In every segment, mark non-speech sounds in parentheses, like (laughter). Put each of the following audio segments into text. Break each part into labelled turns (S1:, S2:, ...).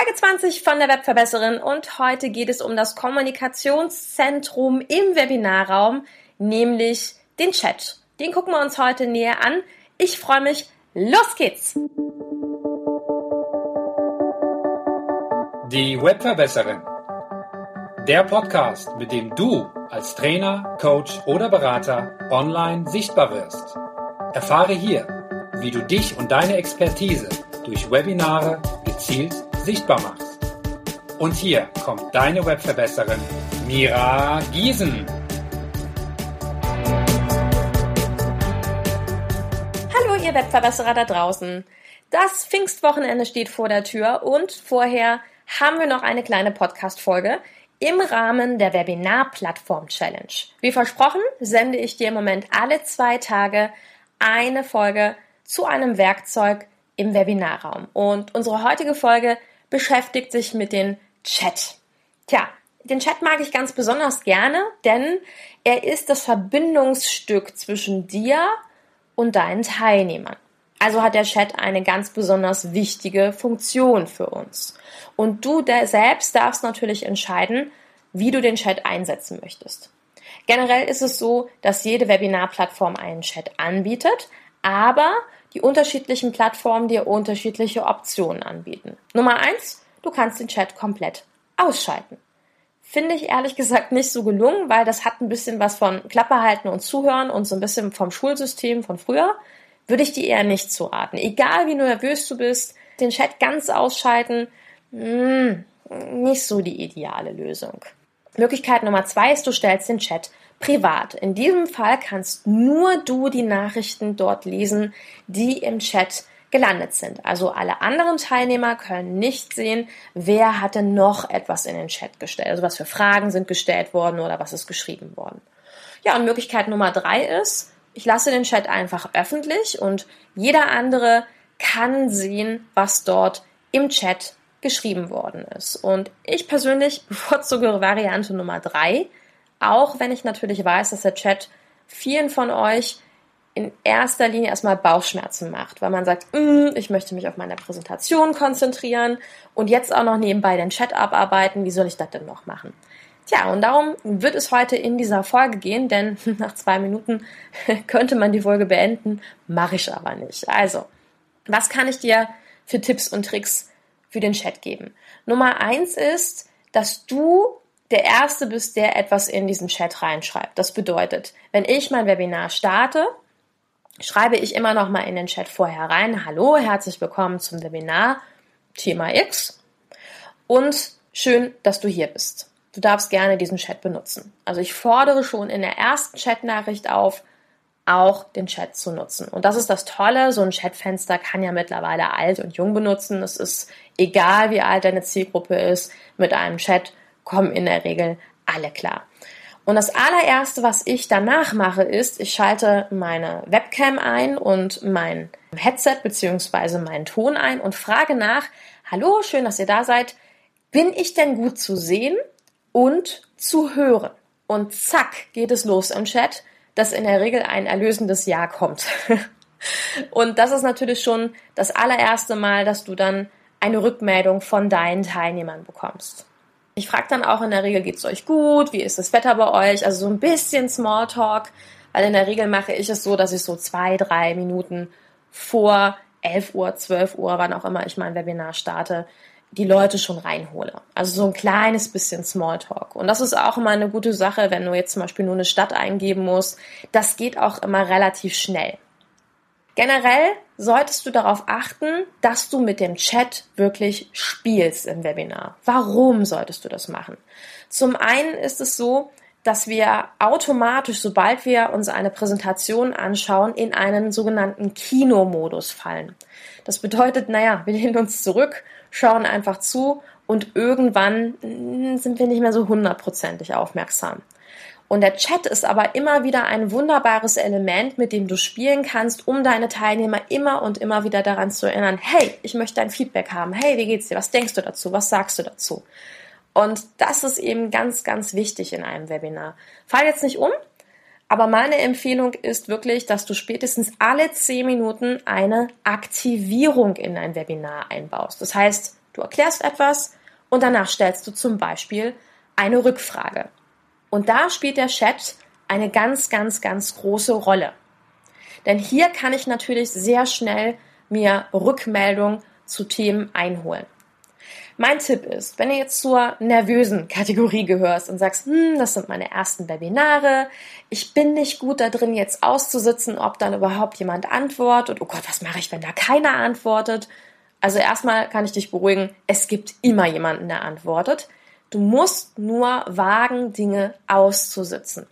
S1: Folge 20 von der Webverbesserin und heute geht es um das Kommunikationszentrum im Webinarraum, nämlich den Chat. Den gucken wir uns heute näher an. Ich freue mich. Los geht's!
S2: Die Webverbesserin. Der Podcast, mit dem du als Trainer, Coach oder Berater online sichtbar wirst. Erfahre hier, wie du dich und deine Expertise durch Webinare gezielt sichtbar machst. Und hier kommt deine Webverbesserin Mira Giesen.
S1: Hallo ihr Webverbesserer da draußen. Das Pfingstwochenende steht vor der Tür und vorher haben wir noch eine kleine Podcast-Folge im Rahmen der Webinar-Plattform-Challenge. Wie versprochen, sende ich dir im Moment alle zwei Tage eine Folge zu einem Werkzeug im Webinarraum. Und unsere heutige Folge beschäftigt sich mit dem Chat. Tja, den Chat mag ich ganz besonders gerne, denn er ist das Verbindungsstück zwischen dir und deinen Teilnehmern. Also hat der Chat eine ganz besonders wichtige Funktion für uns. Und du selbst darfst natürlich entscheiden, wie du den Chat einsetzen möchtest. Generell ist es so, dass jede Webinarplattform einen Chat anbietet, aber die unterschiedlichen Plattformen dir unterschiedliche Optionen anbieten. Nummer eins, du kannst den Chat komplett ausschalten. Finde ich ehrlich gesagt nicht so gelungen, weil das hat ein bisschen was von Klappe halten und zuhören und so ein bisschen vom Schulsystem von früher. Würde ich dir eher nicht zuraten. Egal wie nervös du bist, den Chat ganz ausschalten, mh, hm, nicht so die ideale Lösung. Möglichkeit Nummer zwei ist, du stellst den Chat privat. In diesem Fall kannst nur du die Nachrichten dort lesen, die im Chat gelandet sind. Also alle anderen Teilnehmer können nicht sehen, wer hatte noch etwas in den Chat gestellt. Also was für Fragen sind gestellt worden oder was ist geschrieben worden. Ja, und Möglichkeit Nummer drei ist, ich lasse den Chat einfach öffentlich und jeder andere kann sehen, was dort im Chat geschrieben worden ist. Und ich persönlich (laughs) bevorzuge Variante Nummer drei, auch wenn ich natürlich weiß, dass der Chat vielen von euch in erster Linie erstmal Bauchschmerzen macht, weil man sagt, mm, ich möchte mich auf meine Präsentation konzentrieren und jetzt auch noch nebenbei den Chat abarbeiten, wie soll ich das denn noch machen? Tja, und darum wird es heute in dieser Folge gehen, denn (laughs) nach zwei Minuten (laughs) könnte man die Folge beenden, mache ich aber nicht. Also, was kann ich dir für Tipps und Tricks für den Chat geben? Nummer eins ist, dass du der Erste bist, der etwas in diesen Chat reinschreibt. Das bedeutet, wenn ich mein Webinar starte, schreibe ich immer noch mal in den Chat vorher rein, hallo, herzlich willkommen zum Webinar Thema X und schön, dass du hier bist. Du darfst gerne diesen Chat benutzen. Also ich fordere schon in der ersten Chatnachricht auf, auch den Chat zu nutzen. Und das ist das Tolle, so ein Chatfenster kann ja mittlerweile alt und jung benutzen. Es ist egal, wie alt deine Zielgruppe ist, mit einem Chat kommen in der Regel alle klar. Und das allererste, was ich danach mache, ist, ich schalte meine Webcam ein und mein Headset bzw. meinen Ton ein und frage nach, hallo, schön, dass ihr da seid. Bin ich denn gut zu sehen und zu hören? Und zack, geht es los im Chat, dass in der Regel ein erlösendes Ja kommt. (laughs) und das ist natürlich schon das allererste Mal, dass du dann eine Rückmeldung von deinen Teilnehmern bekommst. Ich frage dann auch in der Regel, geht's euch gut? Wie ist das Wetter bei euch? Also so ein bisschen Smalltalk, weil in der Regel mache ich es so, dass ich so zwei, drei Minuten vor 11 Uhr, 12 Uhr, wann auch immer ich mein Webinar starte, die Leute schon reinhole. Also so ein kleines bisschen Smalltalk. Und das ist auch immer eine gute Sache, wenn du jetzt zum Beispiel nur eine Stadt eingeben musst. Das geht auch immer relativ schnell. Generell solltest du darauf achten, dass du mit dem Chat wirklich spielst im Webinar. Warum solltest du das machen? Zum einen ist es so, dass wir automatisch, sobald wir uns eine Präsentation anschauen, in einen sogenannten Kinomodus fallen. Das bedeutet, naja, wir lehnen uns zurück, schauen einfach zu und irgendwann hm, sind wir nicht mehr so hundertprozentig aufmerksam. Und der Chat ist aber immer wieder ein wunderbares Element, mit dem du spielen kannst, um deine Teilnehmer immer und immer wieder daran zu erinnern, hey, ich möchte dein Feedback haben. Hey, wie geht's dir? Was denkst du dazu? Was sagst du dazu? Und das ist eben ganz, ganz wichtig in einem Webinar. Fall jetzt nicht um, aber meine Empfehlung ist wirklich, dass du spätestens alle zehn Minuten eine Aktivierung in ein Webinar einbaust. Das heißt, Du erklärst etwas und danach stellst du zum Beispiel eine Rückfrage. Und da spielt der Chat eine ganz, ganz, ganz große Rolle. Denn hier kann ich natürlich sehr schnell mir Rückmeldung zu Themen einholen. Mein Tipp ist, wenn du jetzt zur nervösen Kategorie gehörst und sagst, hm, das sind meine ersten Webinare, ich bin nicht gut da drin, jetzt auszusitzen, ob dann überhaupt jemand antwortet. Oh Gott, was mache ich, wenn da keiner antwortet? Also erstmal kann ich dich beruhigen, es gibt immer jemanden, der antwortet. Du musst nur wagen, Dinge auszusitzen.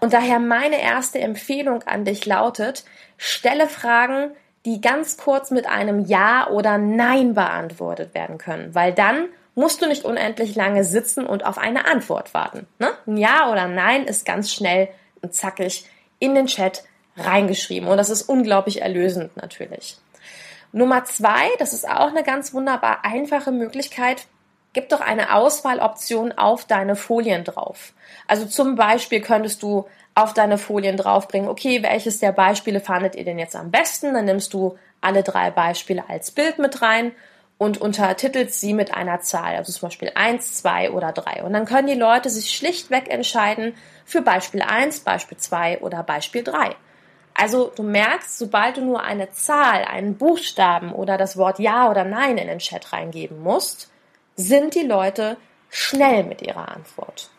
S1: Und daher meine erste Empfehlung an dich lautet, stelle Fragen, die ganz kurz mit einem Ja oder Nein beantwortet werden können, weil dann musst du nicht unendlich lange sitzen und auf eine Antwort warten. Ne? Ein Ja oder Nein ist ganz schnell und zackig in den Chat reingeschrieben und das ist unglaublich erlösend natürlich. Nummer zwei, das ist auch eine ganz wunderbar einfache Möglichkeit, gib doch eine Auswahloption auf deine Folien drauf. Also zum Beispiel könntest du auf deine Folien draufbringen, okay, welches der Beispiele fandet ihr denn jetzt am besten? Dann nimmst du alle drei Beispiele als Bild mit rein und untertitelst sie mit einer Zahl, also zum Beispiel eins, zwei oder drei. Und dann können die Leute sich schlichtweg entscheiden für Beispiel eins, Beispiel zwei oder Beispiel drei. Also du merkst, sobald du nur eine Zahl, einen Buchstaben oder das Wort Ja oder Nein in den Chat reingeben musst, sind die Leute schnell mit ihrer Antwort.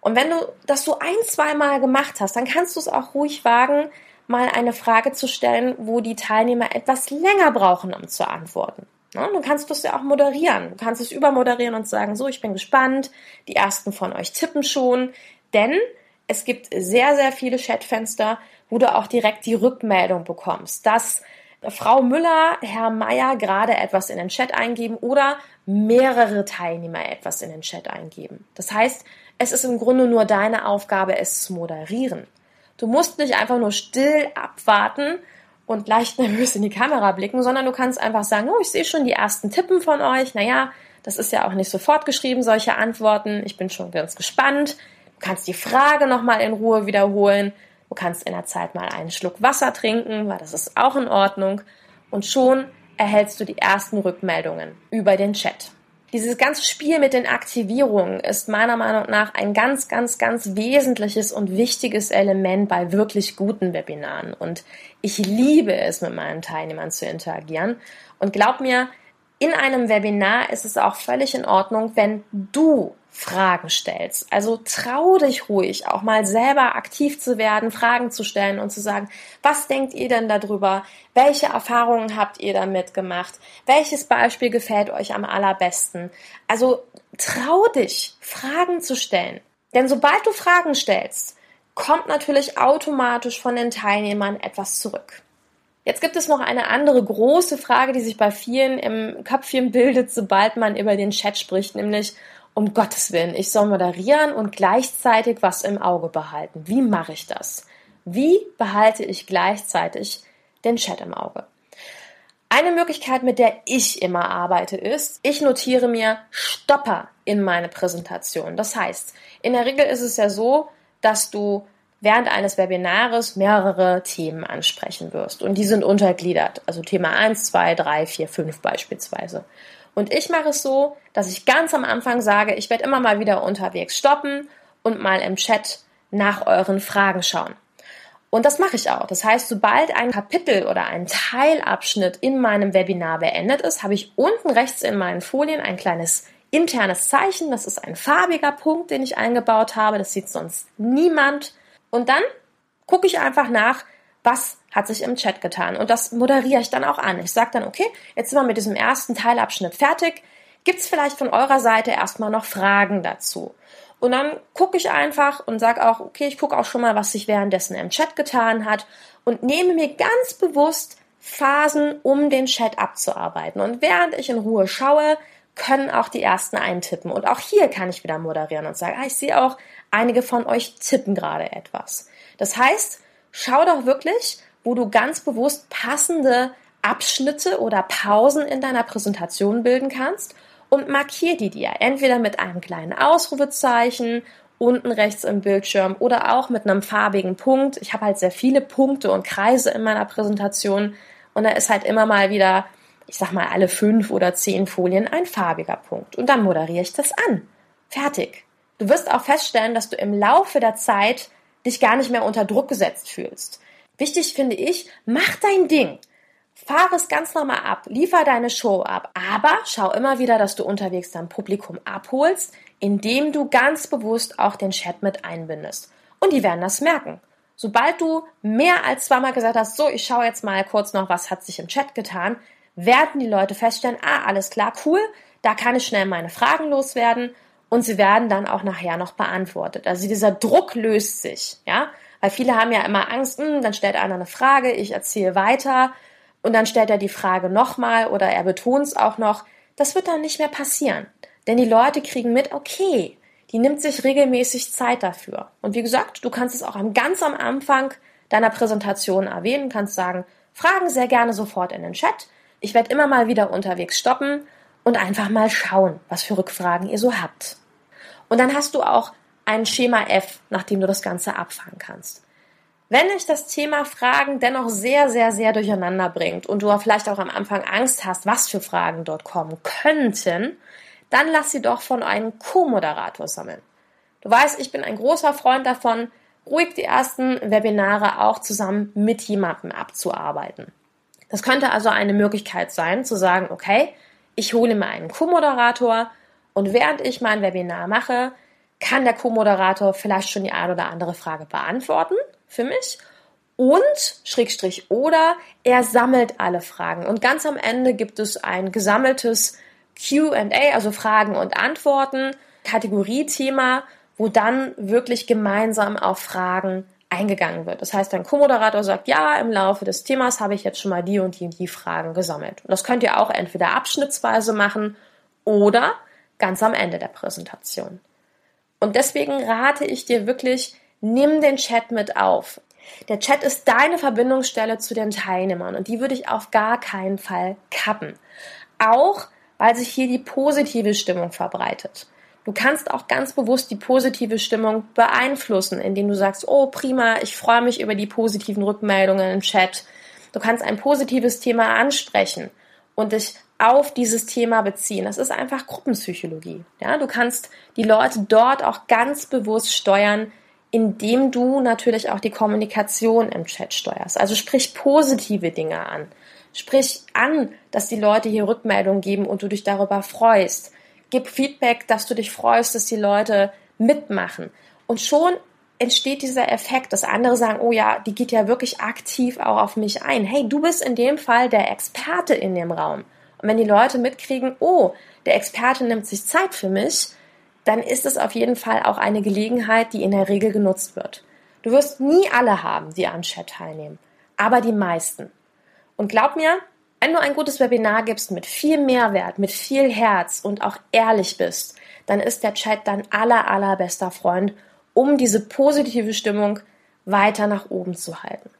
S1: Und wenn du das so ein, zwei Mal gemacht hast, dann kannst du es auch ruhig wagen, mal eine Frage zu stellen, wo die Teilnehmer etwas länger brauchen, um zu antworten. Ja, du kannst es ja auch moderieren. Du kannst es übermoderieren und sagen, so, ich bin gespannt, die ersten von euch tippen schon, denn es gibt sehr, sehr viele Chatfenster, wo du auch direkt die Rückmeldung bekommst, dass Frau Müller, Herr Meier gerade etwas in den Chat eingeben oder mehrere Teilnehmer etwas in den Chat eingeben. Das heißt, es ist im Grunde nur deine Aufgabe, es zu moderieren. Du musst nicht einfach nur still abwarten und leicht (laughs) nervös in die Kamera blicken, sondern du kannst einfach sagen, oh, ich sehe schon die ersten Tippen von euch. Naja, das ist ja auch nicht sofort geschrieben, solche Antworten. Ich bin schon ganz gespannt. Du kannst die Frage nochmal in Ruhe wiederholen. Du kannst in der Zeit mal einen Schluck Wasser trinken, weil das ist auch in Ordnung. Und schon erhältst du die ersten Rückmeldungen über den Chat. Dieses ganze Spiel mit den Aktivierungen ist meiner Meinung nach ein ganz, ganz, ganz wesentliches und wichtiges Element bei wirklich guten Webinaren. Und ich liebe es, mit meinen Teilnehmern zu interagieren. Und glaub mir, in einem Webinar ist es auch völlig in Ordnung, wenn du Fragen stellst. Also trau dich ruhig, auch mal selber aktiv zu werden, Fragen zu stellen und zu sagen, was denkt ihr denn darüber? Welche Erfahrungen habt ihr damit gemacht? Welches Beispiel gefällt euch am allerbesten? Also trau dich, Fragen zu stellen. Denn sobald du Fragen stellst, kommt natürlich automatisch von den Teilnehmern etwas zurück. Jetzt gibt es noch eine andere große Frage, die sich bei vielen im Köpfchen bildet, sobald man über den Chat spricht, nämlich um Gottes Willen, ich soll moderieren und gleichzeitig was im Auge behalten. Wie mache ich das? Wie behalte ich gleichzeitig den Chat im Auge? Eine Möglichkeit, mit der ich immer arbeite, ist, ich notiere mir Stopper in meine Präsentation. Das heißt, in der Regel ist es ja so, dass du während eines Webinares mehrere Themen ansprechen wirst. Und die sind untergliedert. Also Thema 1, 2, 3, 4, 5 beispielsweise. Und ich mache es so, dass ich ganz am Anfang sage, ich werde immer mal wieder unterwegs stoppen und mal im Chat nach euren Fragen schauen. Und das mache ich auch. Das heißt, sobald ein Kapitel oder ein Teilabschnitt in meinem Webinar beendet ist, habe ich unten rechts in meinen Folien ein kleines internes Zeichen. Das ist ein farbiger Punkt, den ich eingebaut habe. Das sieht sonst niemand. Und dann gucke ich einfach nach, was hat sich im Chat getan. Und das moderiere ich dann auch an. Ich sage dann, okay, jetzt sind wir mit diesem ersten Teilabschnitt fertig. Gibt es vielleicht von eurer Seite erstmal noch Fragen dazu? Und dann gucke ich einfach und sage auch, okay, ich gucke auch schon mal, was sich währenddessen im Chat getan hat und nehme mir ganz bewusst Phasen, um den Chat abzuarbeiten. Und während ich in Ruhe schaue, können auch die ersten eintippen. Und auch hier kann ich wieder moderieren und sagen, ah, ich sehe auch, einige von euch tippen gerade etwas. Das heißt, schau doch wirklich, wo du ganz bewusst passende Abschnitte oder Pausen in deiner Präsentation bilden kannst und markier die dir. Entweder mit einem kleinen Ausrufezeichen unten rechts im Bildschirm oder auch mit einem farbigen Punkt. Ich habe halt sehr viele Punkte und Kreise in meiner Präsentation und da ist halt immer mal wieder ich sag mal alle fünf oder zehn Folien ein farbiger Punkt. Und dann moderiere ich das an. Fertig. Du wirst auch feststellen, dass du im Laufe der Zeit dich gar nicht mehr unter Druck gesetzt fühlst. Wichtig finde ich, mach dein Ding. Fahr es ganz normal ab, liefer deine Show ab, aber schau immer wieder, dass du unterwegs dein Publikum abholst, indem du ganz bewusst auch den Chat mit einbindest. Und die werden das merken. Sobald du mehr als zweimal gesagt hast, so, ich schaue jetzt mal kurz noch, was hat sich im Chat getan, werden die Leute feststellen, ah, alles klar, cool, da kann ich schnell meine Fragen loswerden und sie werden dann auch nachher noch beantwortet. Also dieser Druck löst sich, ja, weil viele haben ja immer Angst, hm, dann stellt einer eine Frage, ich erzähle weiter und dann stellt er die Frage nochmal oder er betont es auch noch. Das wird dann nicht mehr passieren, denn die Leute kriegen mit, okay, die nimmt sich regelmäßig Zeit dafür. Und wie gesagt, du kannst es auch ganz am Anfang deiner Präsentation erwähnen, kannst sagen, Fragen sehr gerne sofort in den Chat. Ich werde immer mal wieder unterwegs stoppen und einfach mal schauen, was für Rückfragen ihr so habt. Und dann hast du auch ein Schema F, nach dem du das Ganze abfangen kannst. Wenn dich das Thema Fragen dennoch sehr, sehr, sehr durcheinander bringt und du vielleicht auch am Anfang Angst hast, was für Fragen dort kommen könnten, dann lass sie doch von einem Co-Moderator sammeln. Du weißt, ich bin ein großer Freund davon, ruhig die ersten Webinare auch zusammen mit jemandem abzuarbeiten. Das könnte also eine Möglichkeit sein, zu sagen, okay, ich hole mir einen Co-Moderator und während ich mein Webinar mache, kann der Co-Moderator vielleicht schon die eine oder andere Frage beantworten für mich und Schrägstrich oder er sammelt alle Fragen. Und ganz am Ende gibt es ein gesammeltes Q&A, also Fragen und Antworten, Kategoriethema, wo dann wirklich gemeinsam auf Fragen eingegangen wird. Das heißt, ein Co-Moderator sagt, ja, im Laufe des Themas habe ich jetzt schon mal die und die und die Fragen gesammelt. Und das könnt ihr auch entweder abschnittsweise machen oder ganz am Ende der Präsentation. Und deswegen rate ich dir wirklich, nimm den Chat mit auf. Der Chat ist deine Verbindungsstelle zu den Teilnehmern und die würde ich auf gar keinen Fall kappen. Auch weil sich hier die positive Stimmung verbreitet. Du kannst auch ganz bewusst die positive Stimmung beeinflussen, indem du sagst, oh prima, ich freue mich über die positiven Rückmeldungen im Chat. Du kannst ein positives Thema ansprechen und dich auf dieses Thema beziehen. Das ist einfach Gruppenpsychologie. Ja, du kannst die Leute dort auch ganz bewusst steuern, indem du natürlich auch die Kommunikation im Chat steuerst. Also sprich positive Dinge an. Sprich an, dass die Leute hier Rückmeldungen geben und du dich darüber freust gib Feedback, dass du dich freust, dass die Leute mitmachen. Und schon entsteht dieser Effekt, dass andere sagen, oh ja, die geht ja wirklich aktiv auch auf mich ein. Hey, du bist in dem Fall der Experte in dem Raum. Und wenn die Leute mitkriegen, oh, der Experte nimmt sich Zeit für mich, dann ist es auf jeden Fall auch eine Gelegenheit, die in der Regel genutzt wird. Du wirst nie alle haben, die am Chat teilnehmen, aber die meisten. Und glaub mir, wenn du ein gutes Webinar gibst mit viel Mehrwert, mit viel Herz und auch ehrlich bist, dann ist der Chat dein aller, allerbester Freund, um diese positive Stimmung weiter nach oben zu halten.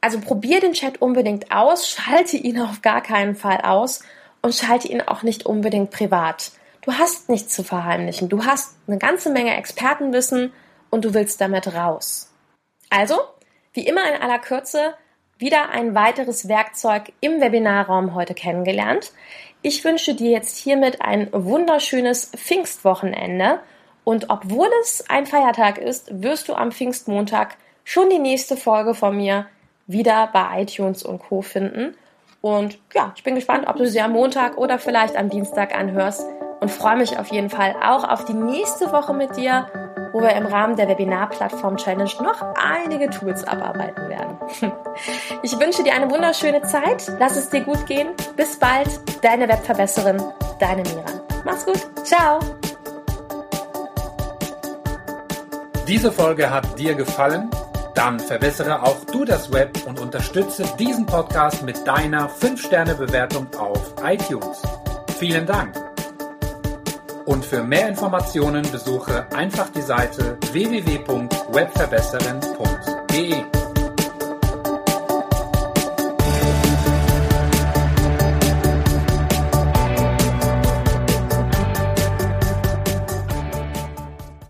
S1: Also probier den Chat unbedingt aus, (laughs) schalte ihn auf gar keinen Fall aus und schalte ihn auch nicht unbedingt privat. Du hast nichts zu verheimlichen. Du hast eine ganze Menge Expertenwissen und du willst damit raus. Also, wie immer in aller Kürze, wieder ein weiteres Werkzeug im Webinarraum heute kennengelernt. Ich wünsche dir jetzt hiermit ein wunderschönes Pfingstwochenende und obwohl es ein Feiertag ist, wirst du am Pfingstmontag schon die nächste Folge von mir wieder bei iTunes und Co finden. Und ja, ich bin gespannt, ob du sie am Montag oder vielleicht am Dienstag anhörst und freue mich auf jeden Fall auch auf die nächste Woche mit dir wo wir im Rahmen der Webinar-Plattform Challenge noch einige Tools abarbeiten werden. (laughs) Ich wünsche dir eine wunderschöne Zeit. Lass es dir gut gehen. Bis bald. Deine Webverbesserin, deine Mira. Mach's gut. Ciao.
S2: Diese Folge hat dir gefallen? Dann verbessere auch du das Web und unterstütze diesen Podcast mit deiner 5-Sterne-Bewertung auf iTunes. Vielen Dank. Und für mehr Informationen besuche einfach die Seite www.webverbesserin.de.